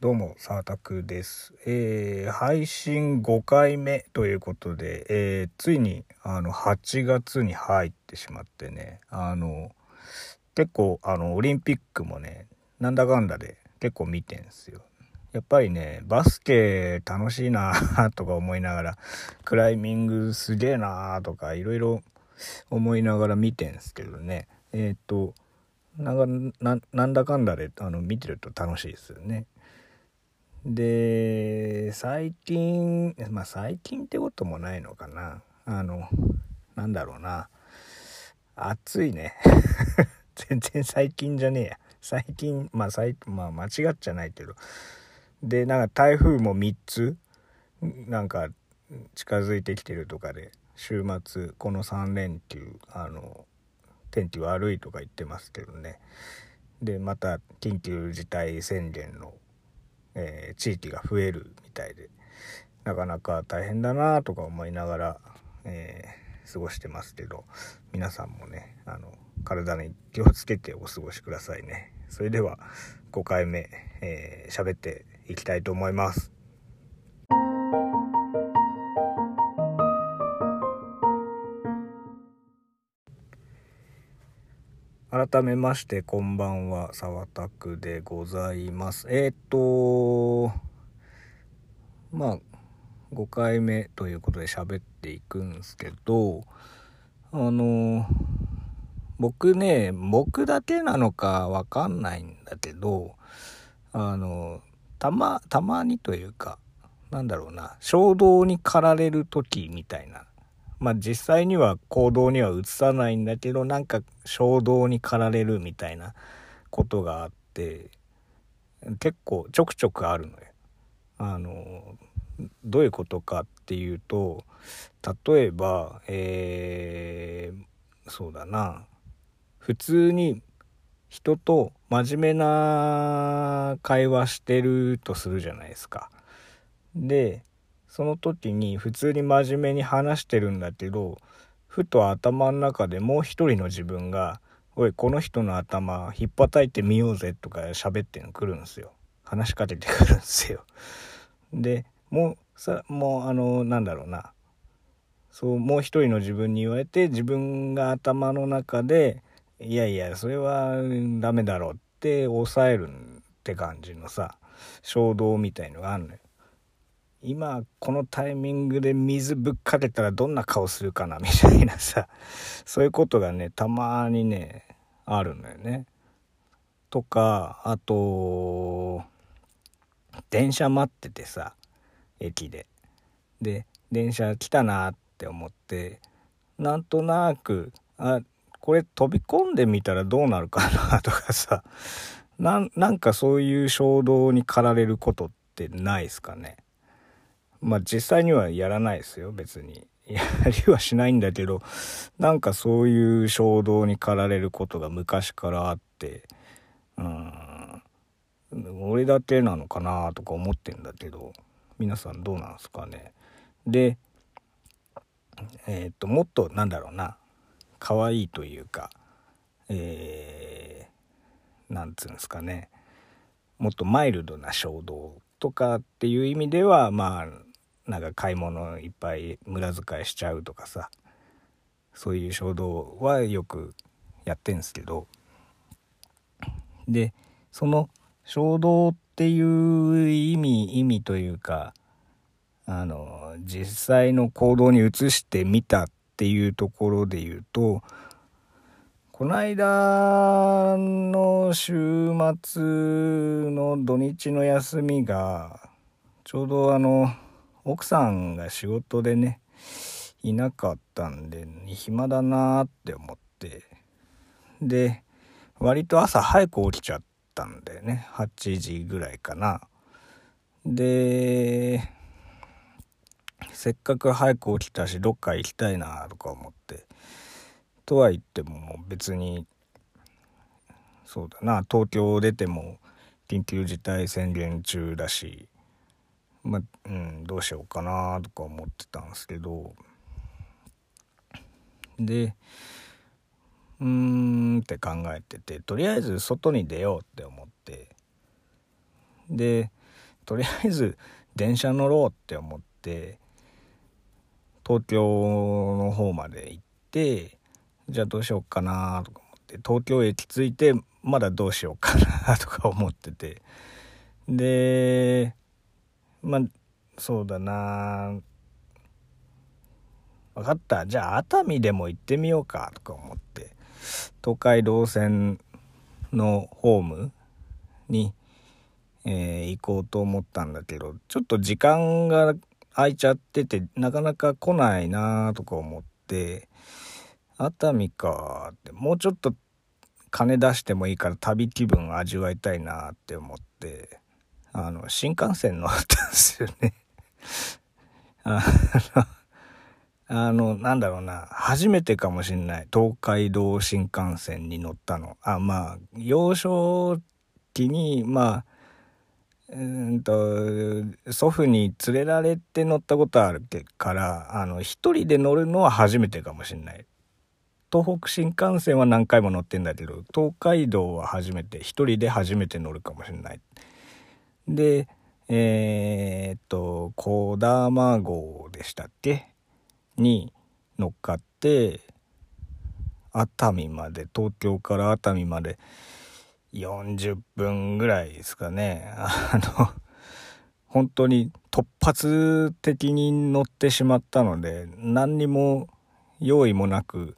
どうも、沢拓です。えー、配信5回目ということで、えー、ついに、あの、8月に入ってしまってね、あの、結構、あの、オリンピックもね、なんだかんだで結構見てんすよ。やっぱりね、バスケ楽しいなとか思いながら、クライミングすげえなとか、いろいろ思いながら見てんすけどね、えっ、と、ななんだかんだであの見てると楽しいですよね。で最近まあ最近ってこともないのかな。あのなんだろうな。暑いね。全然最近じゃねえや。最近まあ最まあ間違っちゃないけど。でなんか台風も3つなんか近づいてきてるとかで週末この3連休あの天気悪いとか言ってますけどね。でまた緊急事態宣言のえー、地域が増えるみたいでなかなか大変だなとか思いながら、えー、過ごしてますけど皆さんもねあの体に気をつけてお過ごしくださいね。それでは5回目喋、えー、っていきたいと思います。改めましてこんばんは沢拓でございます。えっ、ー、とまあ5回目ということで喋っていくんですけどあの僕ね僕だけなのかわかんないんだけどあのたまたまにというかなんだろうな衝動に駆られる時みたいなまあ実際には行動には移さないんだけどなんか衝動に駆られるみたいなことがあって結構ちょくちょくあるのよ。あのどういうことかっていうと例えばえー、そうだな普通に人と真面目な会話してるとするじゃないですか。でその時に普通に真面目に話してるんだけどふと頭の中でもう一人の自分が「おいこの人の頭ひっぱたいてみようぜ」とか喋ってくるんですよ話しかけてくるんですよ。でもうさもうあのなんだろうなそうもう一人の自分に言われて自分が頭の中で「いやいやそれはダメだろ」うって抑えるって感じのさ衝動みたいのがあるのよ。今このタイミングで水ぶっかけたらどんな顔するかなみたいなさ そういうことがねたまにねあるのよね。とかあと電車待っててさ駅で。で電車来たなって思ってなんとなくあこれ飛び込んでみたらどうなるかなとかさなんかそういう衝動に駆られることってないですかね。まあ実際にはやらないですよ別に。やりはしないんだけどなんかそういう衝動に駆られることが昔からあってうん俺だけなのかなとか思ってんだけど皆さんどうなんすかね。でえっ、ともっとなんだろうな可愛いというかえー、なんつうんですかねもっとマイルドな衝動とかっていう意味ではまあなんか買い物いっぱい無駄遣いしちゃうとかさそういう衝動はよくやってんすけど。でその衝動っていう意味意味というかあの実際の行動に移してみたっていうところで言うとこの間の週末の土日の休みがちょうどあの奥さんが仕事でねいなかったんで暇だなって思って。で割と朝早く起きちゃったんだよね。8時ぐらいかな。でせっかく早く起きたしどっか行きたいなとか思って。とは言っても別にそうだな東京出ても緊急事態宣言中だしまあ、うん、どうしようかなとか思ってたんですけど。でうーんって考えててとりあえず外に出ようって思って。でとりあえず電車乗ろうって思って東京の方まで行ってじゃあどうしようかなとか思って東京駅着いてまだどうしようかなとか思ってて。でまあそうだな。分かった。じゃあ熱海でも行ってみようかとか思って。東海道線のホームに、えー、行こうと思ったんだけどちょっと時間が空いちゃっててなかなか来ないなとか思って熱海かってもうちょっと金出してもいいから旅気分味わいたいなって思って。あの新幹線乗ったんですよね あのあの、なんだろうな、初めてかもしんない。東海道新幹線に乗ったの。あ、まあ、幼少期に、まあ、うんと、祖父に連れられて乗ったことあるから、あの、一人で乗るのは初めてかもしんない。東北新幹線は何回も乗ってんだけど、東海道は初めて、一人で初めて乗るかもしんない。で、えー、っと、小玉号でしたっけ？に乗っかって熱海まで東京から熱海まで40分ぐらいですかね。あの本当に突発的に乗ってしまったので何にも用意もなく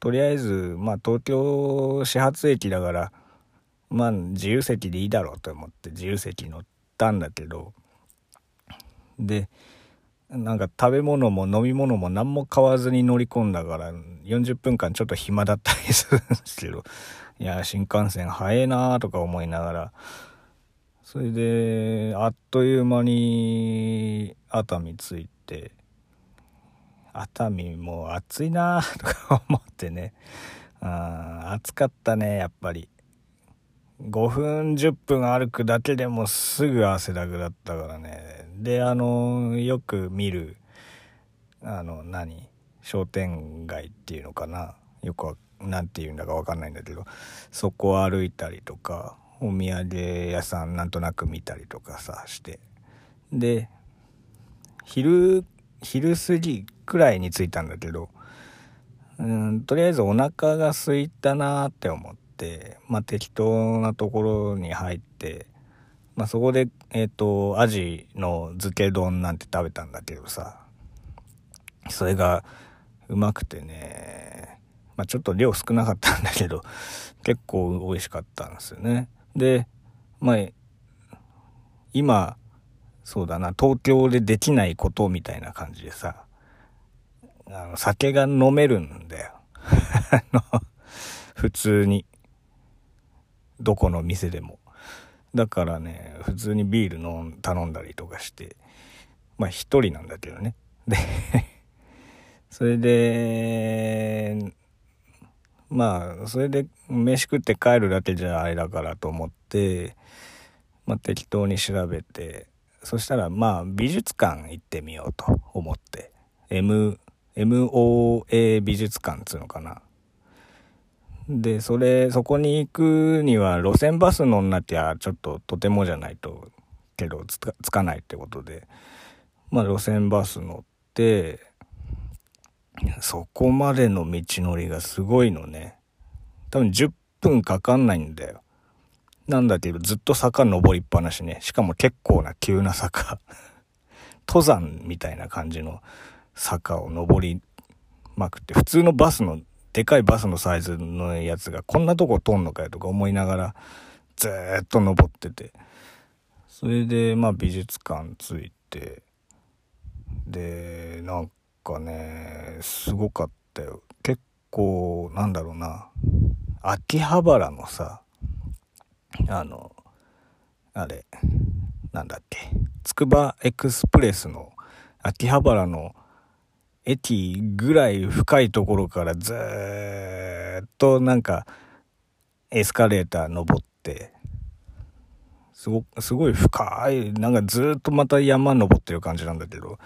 とりあえずまあ東京始発駅だからまあ自由席でいいだろうと思って自由席乗ったんだけどでなんか食べ物も飲み物も何も買わずに乗り込んだから40分間ちょっと暇だったりするんですけどいや新幹線早えなーとか思いながらそれであっという間に熱海着いて熱海もう暑いなーとか思ってね。あ暑かったねやっぱり。5分10分歩くだけでもすぐ汗だくだったからね。であのよく見るあの何？商店街っていうのかな？よく何て言うんだか分かんないんだけどそこを歩いたりとかお土産屋さんなんとなく見たりとかさして。で昼昼過ぎくらいに着いたんだけどうんとりあえずお腹が空いたなって思っ。て、まあ、適当なところに入って、まあ、そこで、えっ、ー、と、アジの漬け丼なんて食べたんだけどさ、それがうまくてね、まあ、ちょっと量少なかったんだけど、結構美味しかったんですよね。で、まあ、今、そうだな、東京でできないことみたいな感じでさ、あの、酒が飲めるんだよ。普通に。どこの店でも。だからね、普通にビールの頼んだりとかして、まあ一人なんだけどね。で それで、まあ、それで飯食って帰るだけじゃあれだからと思って、まあ適当に調べて、そしたらまあ美術館行ってみようと思って、M、MOA 美術館っつうのかな。で、それ、そこに行くには路線バス乗んなきゃちょっととてもじゃないと、けどつかつかないってことで、まあ路線バス乗って、そこまでの道のりがすごいのね。多分10分かかんないんだよ。なんだけどずっと坂登りっぱなしね。しかも結構な急な坂。登山みたいな感じの坂を登りまくって、普通のバスのでかいバスのサイズのやつがこんなとこ通んのかよとか思いながらずっと登ってて。それでまあ美術館着いて。でなんかねすごかったよ。結構なんだろうな。秋葉原のさあのあれなんだっけ。つくばエクスプレスの秋葉原の駅ぐらい深いところからずっとなんかエスカレーター登ってすごすごい深いなんかずっとまた山登ってる感じなんだけど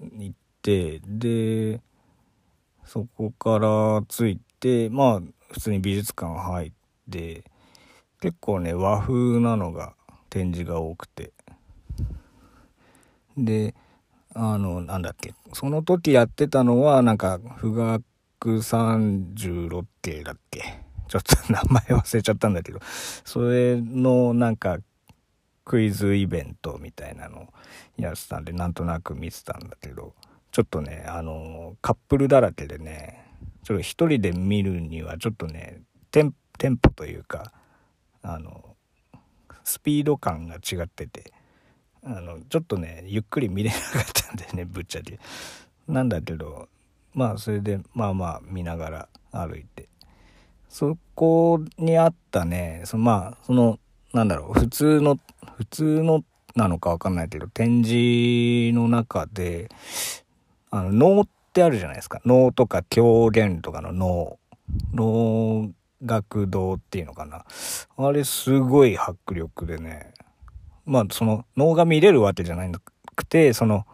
行ってでそこから着いてまあ普通に美術館入って結構ね和風なのが展示が多くて。で、あの、なんだっけ、その時やってたのは、なんか、富岳36系だっけ。ちょっと名前忘れちゃったんだけど、それのなんか、クイズイベントみたいなのやってたんで、なんとなく見てたんだけど、ちょっとね、あの、カップルだらけでね、ちょっと一人で見るにはちょっとね、テンテンポというか、あの、スピード感が違ってて、あの、ちょっとね、ゆっくり見れなかったんだよね、ぶっちゃけ。なんだけど、まあ、それで、まあまあ、見ながら歩いて。そこにあったね、そのまあ、その、なんだろう、普通の、普通のなのかわかんないけど、展示の中で、あの、能ってあるじゃないですか。能とか狂言とかの能。能楽堂っていうのかな。あれすごい迫力でね。まあその能が見れるわけじゃないなくて、その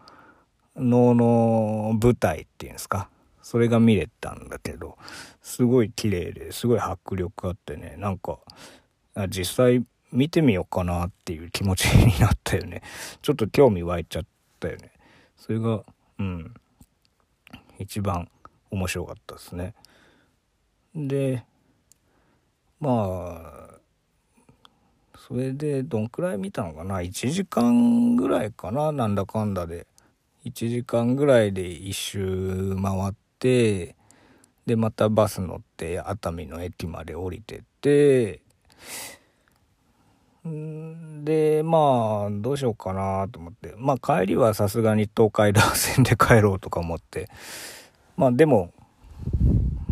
能の舞台っていうんですか。それが見れたんだけど、すごい綺麗ですごい迫力あってね、なんか、実際見てみようかなっていう気持ちになったよね。ちょっと興味湧いちゃったよね。それが、うん、一番面白かったですね。で、まあ、それでどんくらい見たのかな ?1 時間ぐらいかな？なんだかんだで。1時間ぐらいで一周回って、で、またバス乗って熱海の駅まで降りてって、で、まあ、どうしようかなと思って。まあ、帰りはさすがに東海道線で帰ろうとか思って。まあ、でも、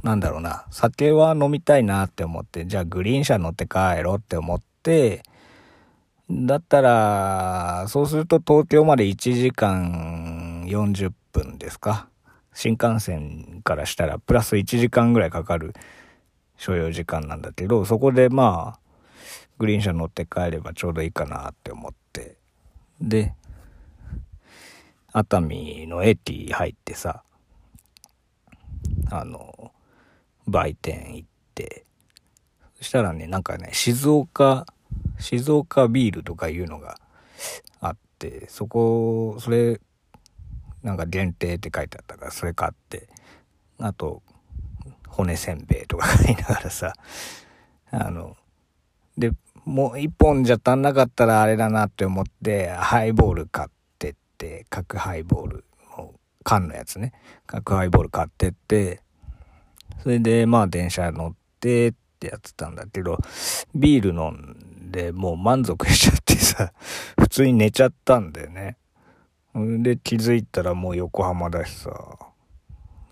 なんだろうな、酒は飲みたいなって思って、じゃあグリーン車乗って帰ろうって思って、だったら、そうすると東京まで1時間40分ですか？新幹線からしたらプラス1時間ぐらいかかる所要時間なんだけど、そこでまあ、グリーン車乗って帰ればちょうどいいかなって思って。で、熱海の駅入ってさ、あの、売店行って、したらね、なんかね、静岡、静岡ビールとかいうのがあって、そこ、それ、なんか限定って書いてあったから、それ買って、あと、骨せんべいとか買いながらさ、あの、で、もう一本じゃ足んなかったらあれだなって思って、ハイボール買ってって、角ハイボール、缶のやつね、角ハイボール買ってって、それで、まあ電車乗ってってやってたんだけど、ビール飲んでもう満足しちゃってさ、普通に寝ちゃったんだよね。で、気づいたらもう横浜だしさ。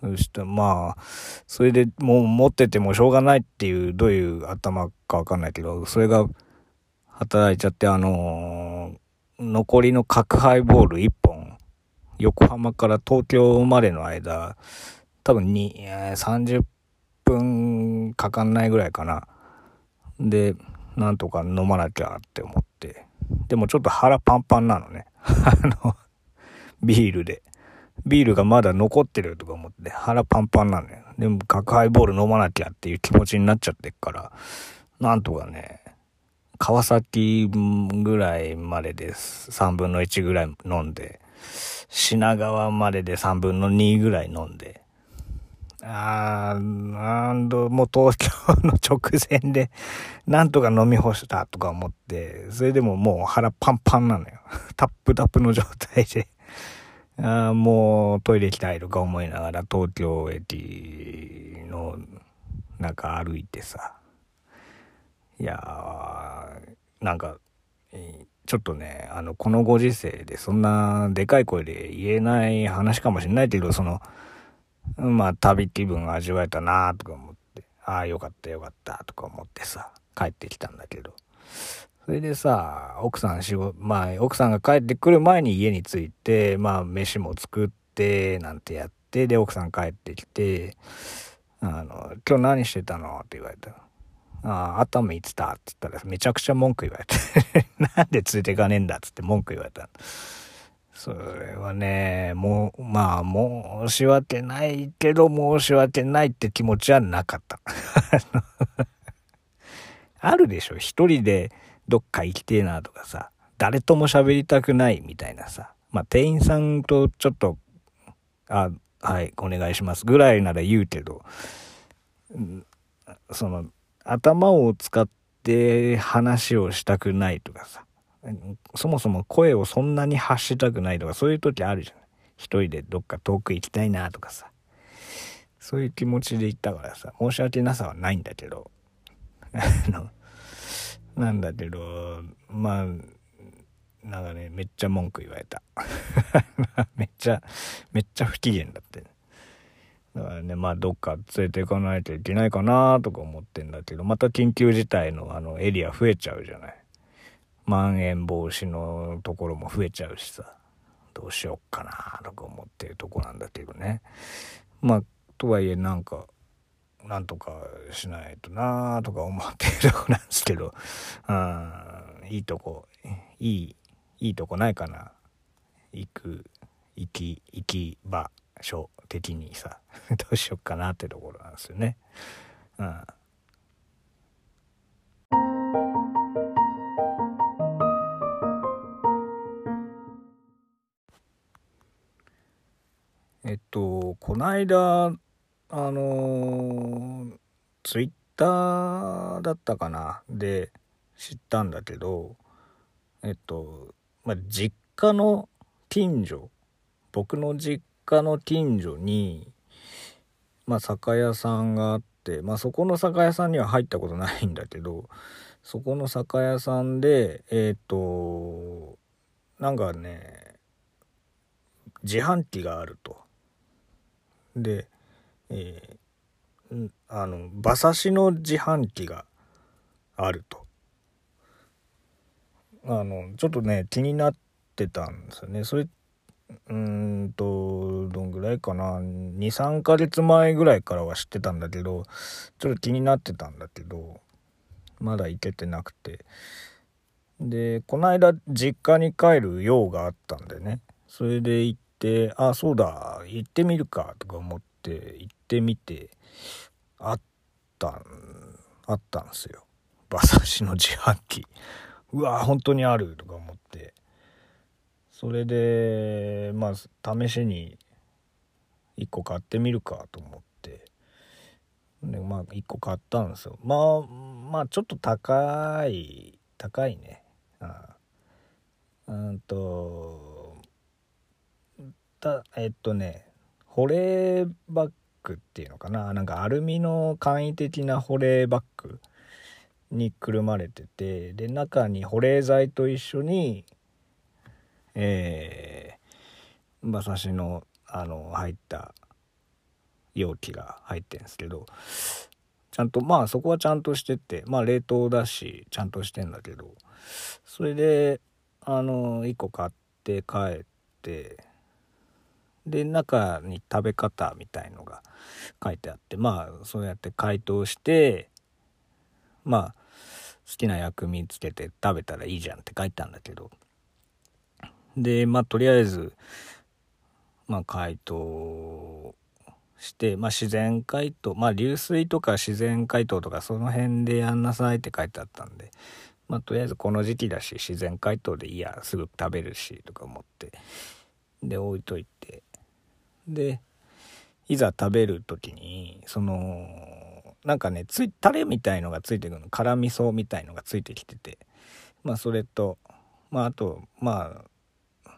そしてまあ、それでもう持っててもしょうがないっていう、どういう頭かわかんないけど、それが働いちゃって、あのー、残りの角ハイボール1本、横浜から東京までの間、多分に、えー、30分かかんないぐらいかな。で、なんとか飲まなきゃって思って。でもちょっと腹パンパンなのね。あの、ビールで。ビールがまだ残ってるとか思って腹パンパンなのよ。でも角ハイボール飲まなきゃっていう気持ちになっちゃってっから、なんとかね、川崎ぐらいまでです。3分の1ぐらい飲んで、品川までで3分の2ぐらい飲んで、あー、なんど、もう東京の直前で、なんとか飲み干したとか思って、それでももう腹パンパンなのよ。タップタップの状態で。あもうトイレ行きたいとか思いながら東京駅の中歩いてさ。いやー、なんか、ちょっとね、あの、このご時世でそんなでかい声で言えない話かもしれないけど、その、まあ旅気分が味わえたなとか思って、ああよかったよかったとか思ってさ、帰ってきたんだけど。それでさ、奥さん仕事、まあ奥さんが帰ってくる前に家に着いて、まあ飯も作って、なんてやって、で奥さん帰ってきて、あの、今日何してたのって言われたら。ああ、熱海行ってた？って言ったらめちゃくちゃ文句言われて なんで連れていかねえんだっつって文句言われた。それはね、もう、まあ、申し訳ないけど、申し訳ないって気持ちはなかった。あるでしょ。一人でどっか行きてえなとかさ、誰とも喋りたくないみたいなさ、まあ店員さんとちょっと、あ、はい、お願いします。ぐらいなら言うけど、その、頭を使って話をしたくないとかさ、そもそも声をそんなに発したくないとか、そういう時あるじゃない。一人でどっか遠く行きたいなとかさ。そういう気持ちで言ったからさ、申し訳なさはないんだけど、あの、なんだけど、まあ、なんかね、めっちゃ文句言われた。めっちゃ、めっちゃ不機嫌だって。だからね、まあどっか連れて行かないといけないかなとか思ってんだけど、また緊急事態のあのエリア増えちゃうじゃない。まん延防止のところも増えちゃうしさ、どうしよっかなとか思ってるとこなんだけどね。まあ、とはいえなんか、なんとかしないとなとか思ってるとこなんですけど、うん、いいとこ、いい、いいとこないかな。行く、行き、行き場所的にさ、どうしよっかなってところなんですよね。うん。えっと、この間、あの、ツイッターだったかな？で知ったんだけど、えっと、まあ、実家の近所、僕の実家の近所に、まあ、酒屋さんがあって、まあ、そこの酒屋さんには入ったことないんだけど、そこの酒屋さんで、えっ、と、なんかね、自販機があると。で、えー、あの馬刺しの自販機があると。あのちょっとね気になってたんですよね。それうんとどんぐらいかな。23ヶ月前ぐらいからは知ってたんだけどちょっと気になってたんだけどまだ行けてなくて。でこの間実家に帰る用があったんでね。それで行ってあそうだ行ってみるかとか思って行ってみてあったんあったんすよ。馬刺しの自販機。うわ本当にあるとか思って。それでまあ試しに1個買ってみるかと思って。でまあ1個買ったんですよ。まあまあちょっと高い高いね。うんとたえっとね保冷バッグっていうのかな？なんかアルミの簡易的な保冷バッグにくるまれててで中に保冷剤と一緒にえー、馬刺しのあの入った容器が入ってるんですけどちゃんとまあそこはちゃんとしててまあ冷凍だしちゃんとしてんだけどそれであの1個買って帰ってで中に食べ方みたいのが書いてあってまあそうやって解凍してまあ好きな薬味つけて食べたらいいじゃんって書いてあるんだけど。でまあとりあえずまあ解凍して、まあ、自然解凍まあ流水とか自然解凍とかその辺でやんなさいって書いてあったんでまあとりあえずこの時期だし自然解凍でいいやすぐ食べるしとか思って。で置いといて。でいざ食べる時にそのなんかねついタレみたいのがついてくるの辛味噌みたいのがついてきてて。まあそれとまああとまあ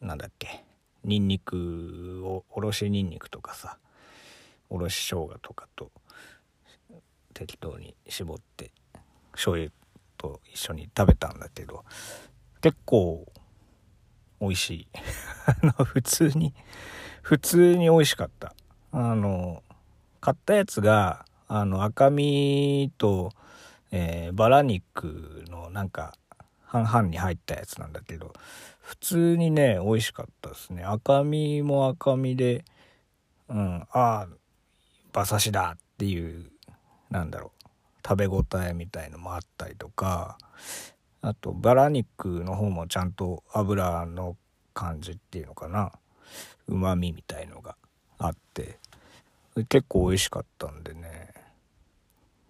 なんだっけにんにくをおろしにんにくとかさおろし生姜とかと適当に絞って醤油と一緒に食べたんだけど結構美味しい。あの普通に普通に美味しかった。あの買ったやつがあの赤身と、えー、バラ肉のなんか半々に入ったやつなんだけど普通にね美味しかったですね。赤身も赤身でうんああ馬刺しだっていうなんだろう食べ応えみたいのもあったりとかあとバラ肉の方もちゃんと油の感じっていうのかな。うまみみたいのがあって。結構美味しかったんでね。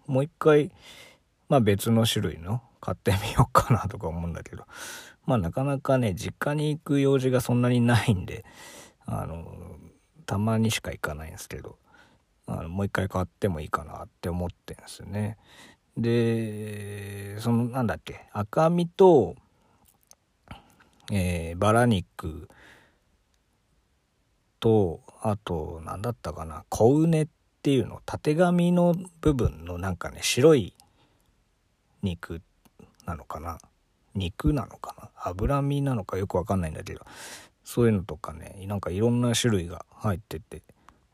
もう一回まあ別の種類の買ってみようかなとか思うんだけど。まあなかなかね、実家に行く用事がそんなにないんで、あの、たまにしか行かないんですけど、あのもう一回買ってもいいかなって思ってんですよね。で、そのなんだっけ、赤身と、えー、バラ肉と、あと、何だったかな、小畝っていうの、たてがみの部分のなんかね、白い肉なのかな。肉なのかな脂身なのかよくわかんないんだけど、そういうのとかね、なんかいろんな種類が入ってて、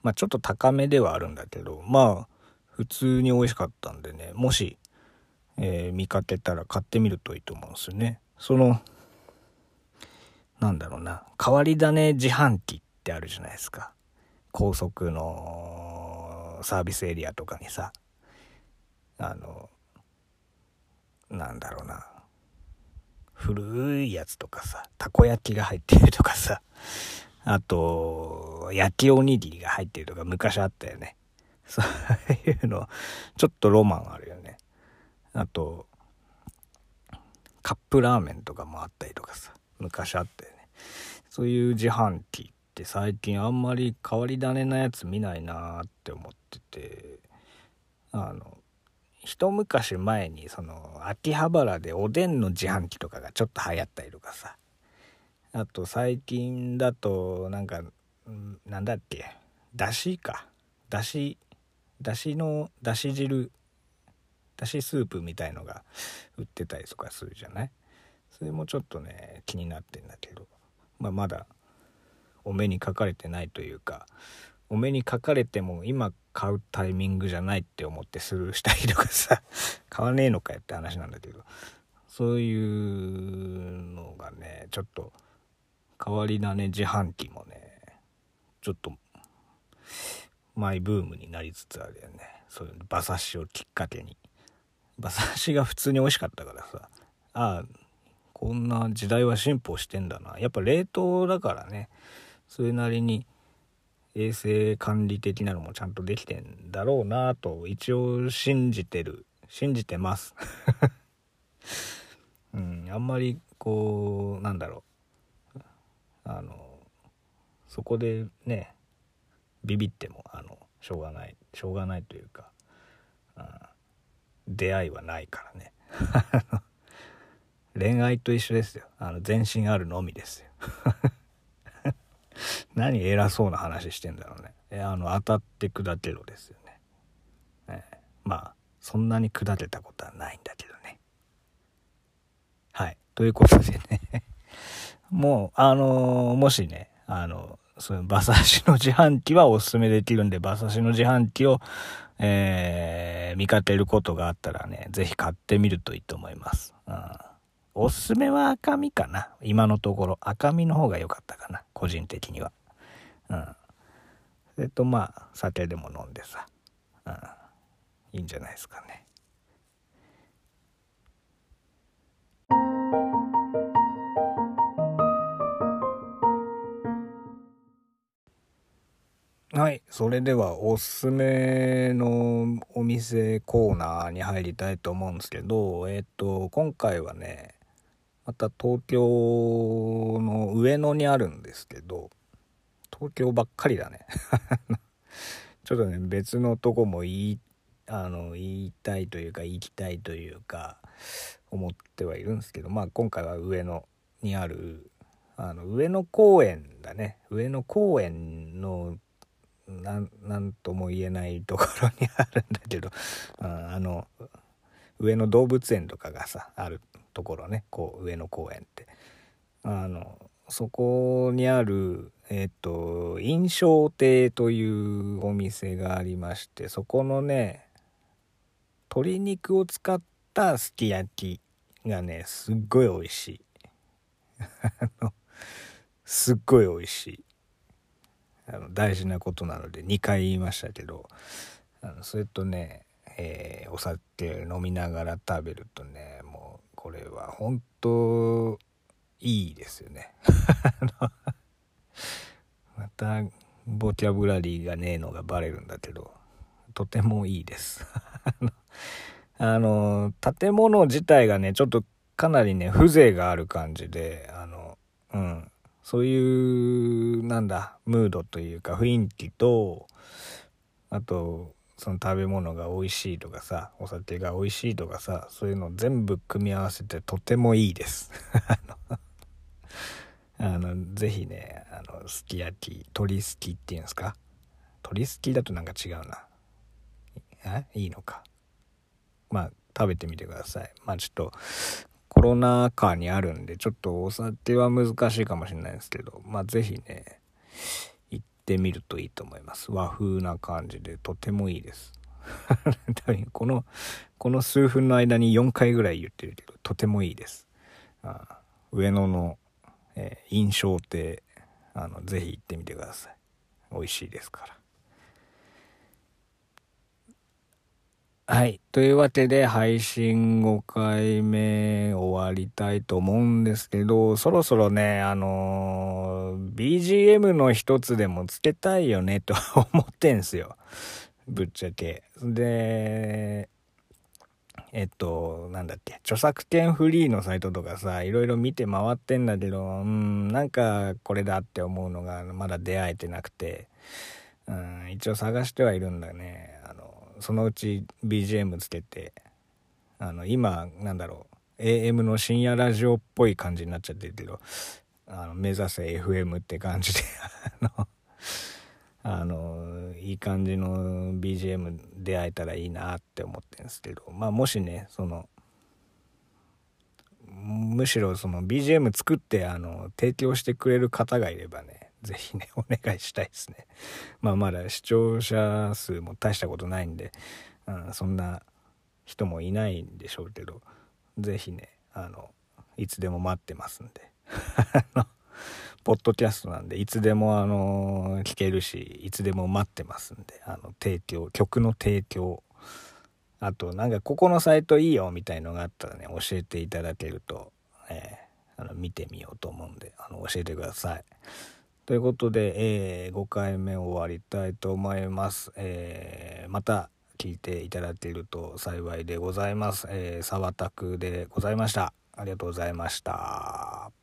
まあちょっと高めではあるんだけど、まあ普通に美味しかったんでね、もし、えー、見かけたら買ってみるといいと思うんですよね。その、なんだろうな、変わり種自販機ってあるじゃないですか。高速のサービスエリアとかにさ、あの、なんだろうな、古いやつとかさ、たこ焼きが入ってるとかさ、あと、焼きおにぎりが入ってるとか昔あったよね。そういうの、ちょっとロマンあるよね。あと、カップラーメンとかもあったりとかさ、昔あったよね。そういう自販機って最近あんまり変わり種なやつ見ないなーって思ってて、あの、一昔前にその秋葉原でおでんの自販機とかがちょっと流行ったりとかさあと最近だとなんかなんだっけ？だしかだしだしのだし汁だしスープみたいのが売ってたりとかするじゃない？それもちょっとね気になってんだけど、まあ、まだお目にかかれてないというかお目にかかれても今買うタイミングじゃないって思ってスルーしたりとかさ 買わねえのかよって話なんだけど。そういうのがねちょっと変わり種自販機もねちょっとマイブームになりつつあるよね。そういう馬刺しをきっかけに。馬刺しが普通に美味しかったからさ。ああこんな時代は進歩してんだな。やっぱ冷凍だからね。それなりに衛生管理的なのもちゃんとできてんだろうなと一応信じてる。信じてます。うんあんまりこうなんだろう。あのそこでねビビってもあのしょうがないしょうがないというか、うん、出会いはないからね 恋愛と一緒ですよあの全身あるのみですよ 何偉そうな話してんだろうね。えあの、当たって砕けろですよね。え、まあ、そんなに砕けたことはないんだけどね。はい。ということでねもう、あのー、もしね、あの、その馬刺しの自販機はおすすめできるんで、馬刺しの自販機を、えー、見かけることがあったらね、ぜひ買ってみるといいと思います。うんおすすめは赤身かな。今のところ。赤身の方が良かったかな。個人的には。うん。それとまあ、酒でも飲んでさ。うん。いいんじゃないですかね。はい。それでは、おすすめのお店コーナーに入りたいと思うんですけど、えっ、と、今回はね、また東京の上野にあるんですけど東京ばっかりだね ちょっとね別のとこも言いあの言いたいというか行きたいというか思ってはいるんですけどまあ今回は上野にあるあの上野公園だね上野公園のなんとも言えないところにあるんだけど あの上野動物園とかがさあるところね。こう上野公園って。あのそこにあるえっ、と印象亭というお店がありましてそこのね鶏肉を使ったすき焼きがねすっごい美味しい。すっごい美味しい。あの大事なことなので2回言いましたけどあのそれとね、えー、お酒飲みながら食べるとねもうこれは本当いいですよね。またボキャブラリーがねえのがバレるんだけどとてもいいです。あの建物自体がねちょっとかなりね、風情がある感じで、あの、うん、そういう、なんだ、ムードというか雰囲気と、あと、その食べ物が美味しいとかさ、お酒が美味しいとかさ、そういうの全部組み合わせてとてもいいです。あの、ぜひね、あの、すき焼き、鶏すきっていうんですか？鶏すきだとなんか違うな。え？いいのか。まあ、食べてみてください。まあちょっと、コロナ禍にあるんで、ちょっとお酒は難しいかもしれないですけど、まあぜひね、行ってみるといいと思います。和風な感じでとてもいいです。この、この数分の間に4回ぐらい言ってるけど、とてもいいです。あ上野のえー、印象亭あのぜひ行ってみてください美味しいですからはい。というわけで配信5回目終わりたいと思うんですけどそろそろねあのー、BGM の一つでもつけたいよねと思ってんすよ。ぶっちゃけ。でえっと、なんだっけ、著作権フリーのサイトとかさ、いろいろ見て回ってんだけど、うん、なんかこれだって思うのがまだ出会えてなくて、うん、一応探してはいるんだね。そのうち BGM つけて、あの、今、なんだろう、AM の深夜ラジオっぽい感じになっちゃってるけど、あの、目指せ FM って感じで、あの、あのいい感じの BGM 出会えたらいいなって思ってるんですけどまあもしねそのむしろその BGM 作ってあの提供してくれる方がいればね是非ねお願いしたいですね。まあまだ視聴者数も大したことないんで、うん、そんな人もいないんでしょうけど是非ねあのいつでも待ってますんで。ポッドキャストなんで、いつでもあの、聞けるし、いつでも待ってますんで、あの、提供、曲の提供、あと、なんかここのサイトいいよみたいのがあったらね、教えていただけると、えー、あの、見てみようと思うんで、あの、教えてください。ということで、えー、5回目終わりたいと思います。えー、また聞いていただけると幸いでございます。えー、沢田でございました。ありがとうございました。